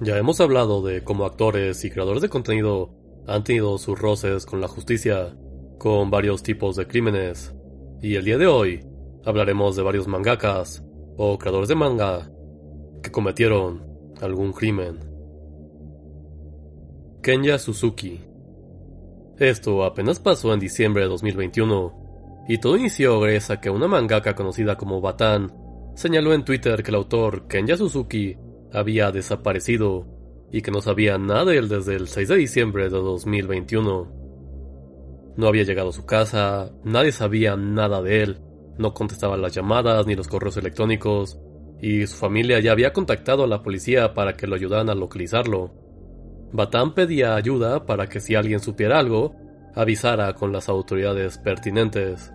Ya hemos hablado de cómo actores y creadores de contenido han tenido sus roces con la justicia, con varios tipos de crímenes, y el día de hoy hablaremos de varios mangakas o creadores de manga que cometieron algún crimen. Kenya Suzuki. Esto apenas pasó en diciembre de 2021 y todo inició gracias a que una mangaka conocida como Batan señaló en Twitter que el autor Kenya Suzuki había desaparecido y que no sabía nada de él desde el 6 de diciembre de 2021. No había llegado a su casa, nadie sabía nada de él, no contestaba las llamadas ni los correos electrónicos, y su familia ya había contactado a la policía para que lo ayudaran a localizarlo. Batán pedía ayuda para que si alguien supiera algo, avisara con las autoridades pertinentes.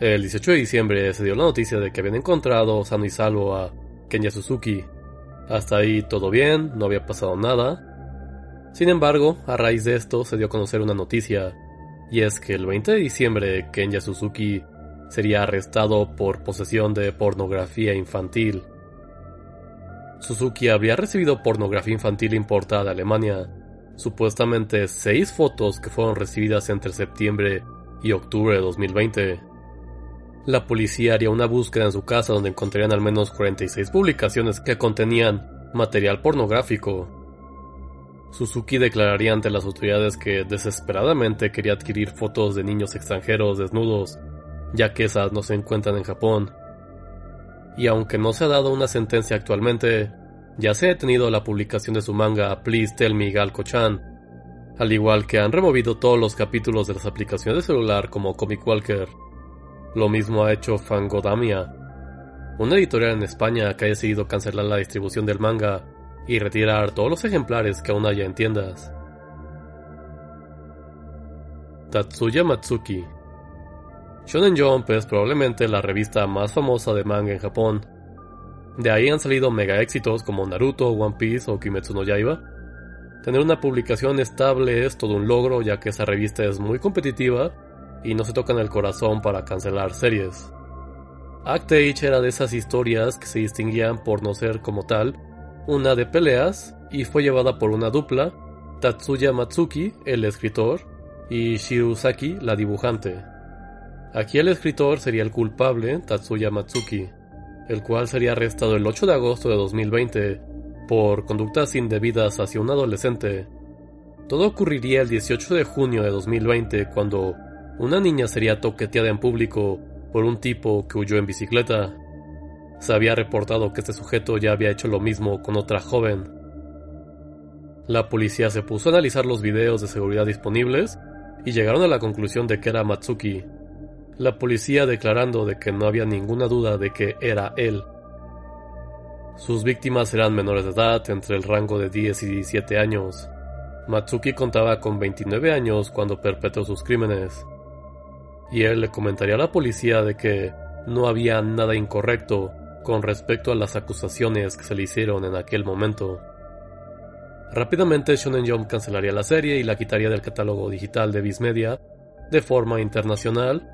El 18 de diciembre se dio la noticia de que habían encontrado sano y salvo a Kenya Suzuki. Hasta ahí todo bien, no había pasado nada. Sin embargo, a raíz de esto se dio a conocer una noticia y es que el 20 de diciembre Kenya Suzuki sería arrestado por posesión de pornografía infantil. Suzuki habría recibido pornografía infantil importada de Alemania, supuestamente seis fotos que fueron recibidas entre septiembre y octubre de 2020. La policía haría una búsqueda en su casa donde encontrarían al menos 46 publicaciones que contenían material pornográfico, Suzuki declararía ante las autoridades que desesperadamente quería adquirir fotos de niños extranjeros desnudos, ya que esas no se encuentran en Japón. Y aunque no se ha dado una sentencia actualmente, ya se ha detenido la publicación de su manga Please Tell Me Galko-chan, al igual que han removido todos los capítulos de las aplicaciones de celular como Comic Walker. Lo mismo ha hecho Fangodamia, una editorial en España que ha decidido cancelar la distribución del manga y retirar todos los ejemplares que aún haya en tiendas. Tatsuya Matsuki Shonen Jump es probablemente la revista más famosa de manga en Japón. De ahí han salido mega éxitos como Naruto, One Piece o Kimetsu no Yaiba. Tener una publicación estable es todo un logro ya que esa revista es muy competitiva y no se toca en el corazón para cancelar series. Act Age era de esas historias que se distinguían por no ser como tal una de peleas, y fue llevada por una dupla, Tatsuya Matsuki, el escritor, y Shirusaki, la dibujante. Aquí el escritor sería el culpable, Tatsuya Matsuki, el cual sería arrestado el 8 de agosto de 2020 por conductas indebidas hacia un adolescente. Todo ocurriría el 18 de junio de 2020 cuando una niña sería toqueteada en público por un tipo que huyó en bicicleta. Se había reportado que este sujeto ya había hecho lo mismo con otra joven. La policía se puso a analizar los videos de seguridad disponibles y llegaron a la conclusión de que era Matsuki. La policía declarando de que no había ninguna duda de que era él. Sus víctimas eran menores de edad, entre el rango de 10 y 17 años. Matsuki contaba con 29 años cuando perpetró sus crímenes. Y él le comentaría a la policía de que no había nada incorrecto con respecto a las acusaciones que se le hicieron en aquel momento. Rápidamente Shonen Jump cancelaría la serie y la quitaría del catálogo digital de Viz Media de forma internacional,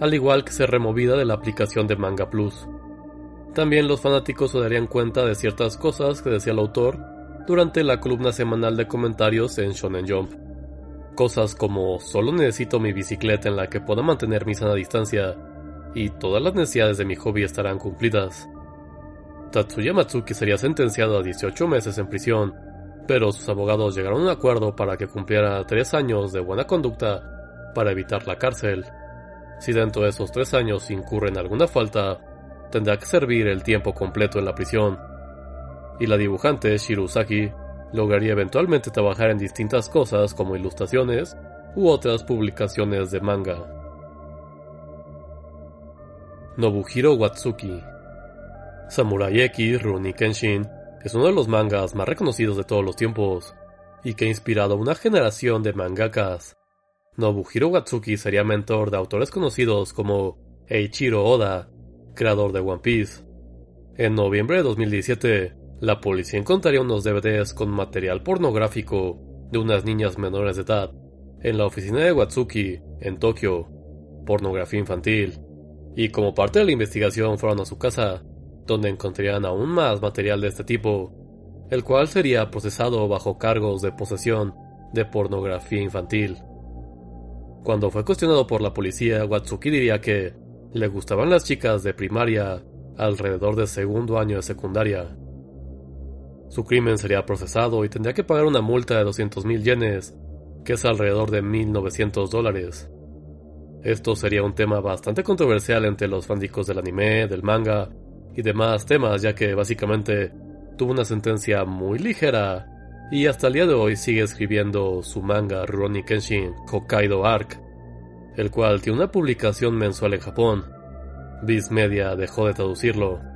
al igual que ser removida de la aplicación de Manga Plus. También los fanáticos se darían cuenta de ciertas cosas que decía el autor durante la columna semanal de comentarios en Shonen Jump. Cosas como solo necesito mi bicicleta en la que pueda mantener mi sana distancia y todas las necesidades de mi hobby estarán cumplidas. Tatsuya Matsuki sería sentenciado a 18 meses en prisión, pero sus abogados llegaron a un acuerdo para que cumpliera 3 años de buena conducta para evitar la cárcel. Si dentro de esos 3 años incurre en alguna falta, tendrá que servir el tiempo completo en la prisión. Y la dibujante Shirusaki lograría eventualmente trabajar en distintas cosas como ilustraciones u otras publicaciones de manga. Nobuhiro Watsuki Samurai X Rurouni Kenshin es uno de los mangas más reconocidos de todos los tiempos y que ha inspirado a una generación de mangakas. Nobuhiro Watsuki sería mentor de autores conocidos como Eiichiro Oda, creador de One Piece. En noviembre de 2017, la policía encontraría unos DVDs con material pornográfico de unas niñas menores de edad en la oficina de Watsuki, en Tokio, pornografía infantil, y como parte de la investigación fueron a su casa, donde encontrarían aún más material de este tipo, el cual sería procesado bajo cargos de posesión de pornografía infantil. Cuando fue cuestionado por la policía, Watsuki diría que le gustaban las chicas de primaria alrededor del segundo año de secundaria. Su crimen sería procesado y tendría que pagar una multa de 200.000 yenes, que es alrededor de 1.900 dólares. Esto sería un tema bastante controversial entre los fanáticos del anime, del manga y demás temas, ya que básicamente tuvo una sentencia muy ligera y hasta el día de hoy sigue escribiendo su manga Rurouni Kenshin Hokkaido Arc, el cual tiene una publicación mensual en Japón. Viz Media dejó de traducirlo.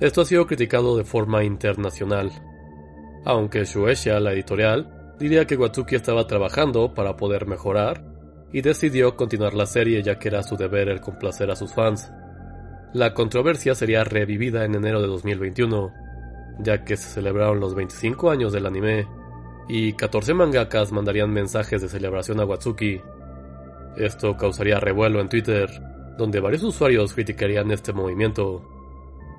Esto ha sido criticado de forma internacional, aunque Shueisha, la editorial, diría que Watsuki estaba trabajando para poder mejorar y decidió continuar la serie ya que era su deber el complacer a sus fans. La controversia sería revivida en enero de 2021, ya que se celebraron los 25 años del anime y 14 mangakas mandarían mensajes de celebración a Watsuki. Esto causaría revuelo en Twitter, donde varios usuarios criticarían este movimiento,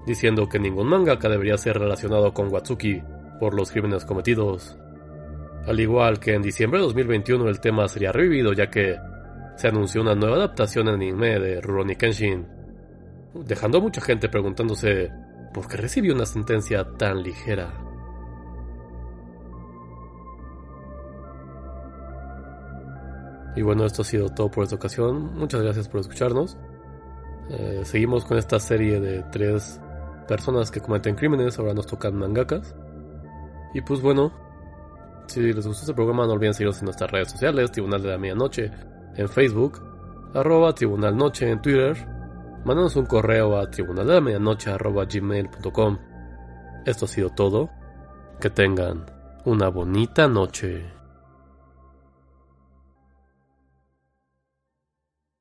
diciendo que ningún mangaka debería ser relacionado con Watsuki por los crímenes cometidos. Al igual que en diciembre de 2021 el tema sería revivido ya que se anunció una nueva adaptación en anime de Rurouni Kenshin, dejando a mucha gente preguntándose por qué recibió una sentencia tan ligera. Y bueno, esto ha sido todo por esta ocasión. Muchas gracias por escucharnos. Eh, seguimos con esta serie de tres personas que cometen crímenes. Ahora nos tocan mangakas. Y pues bueno, si les gustó este programa, no olviden seguirnos en nuestras redes sociales: Tribunal de la Medianoche en Facebook, arroba Tribunal Noche en Twitter mándanos un correo a tribunaldelamedianoche.gmail.com Esto ha sido todo. Que tengan una bonita noche.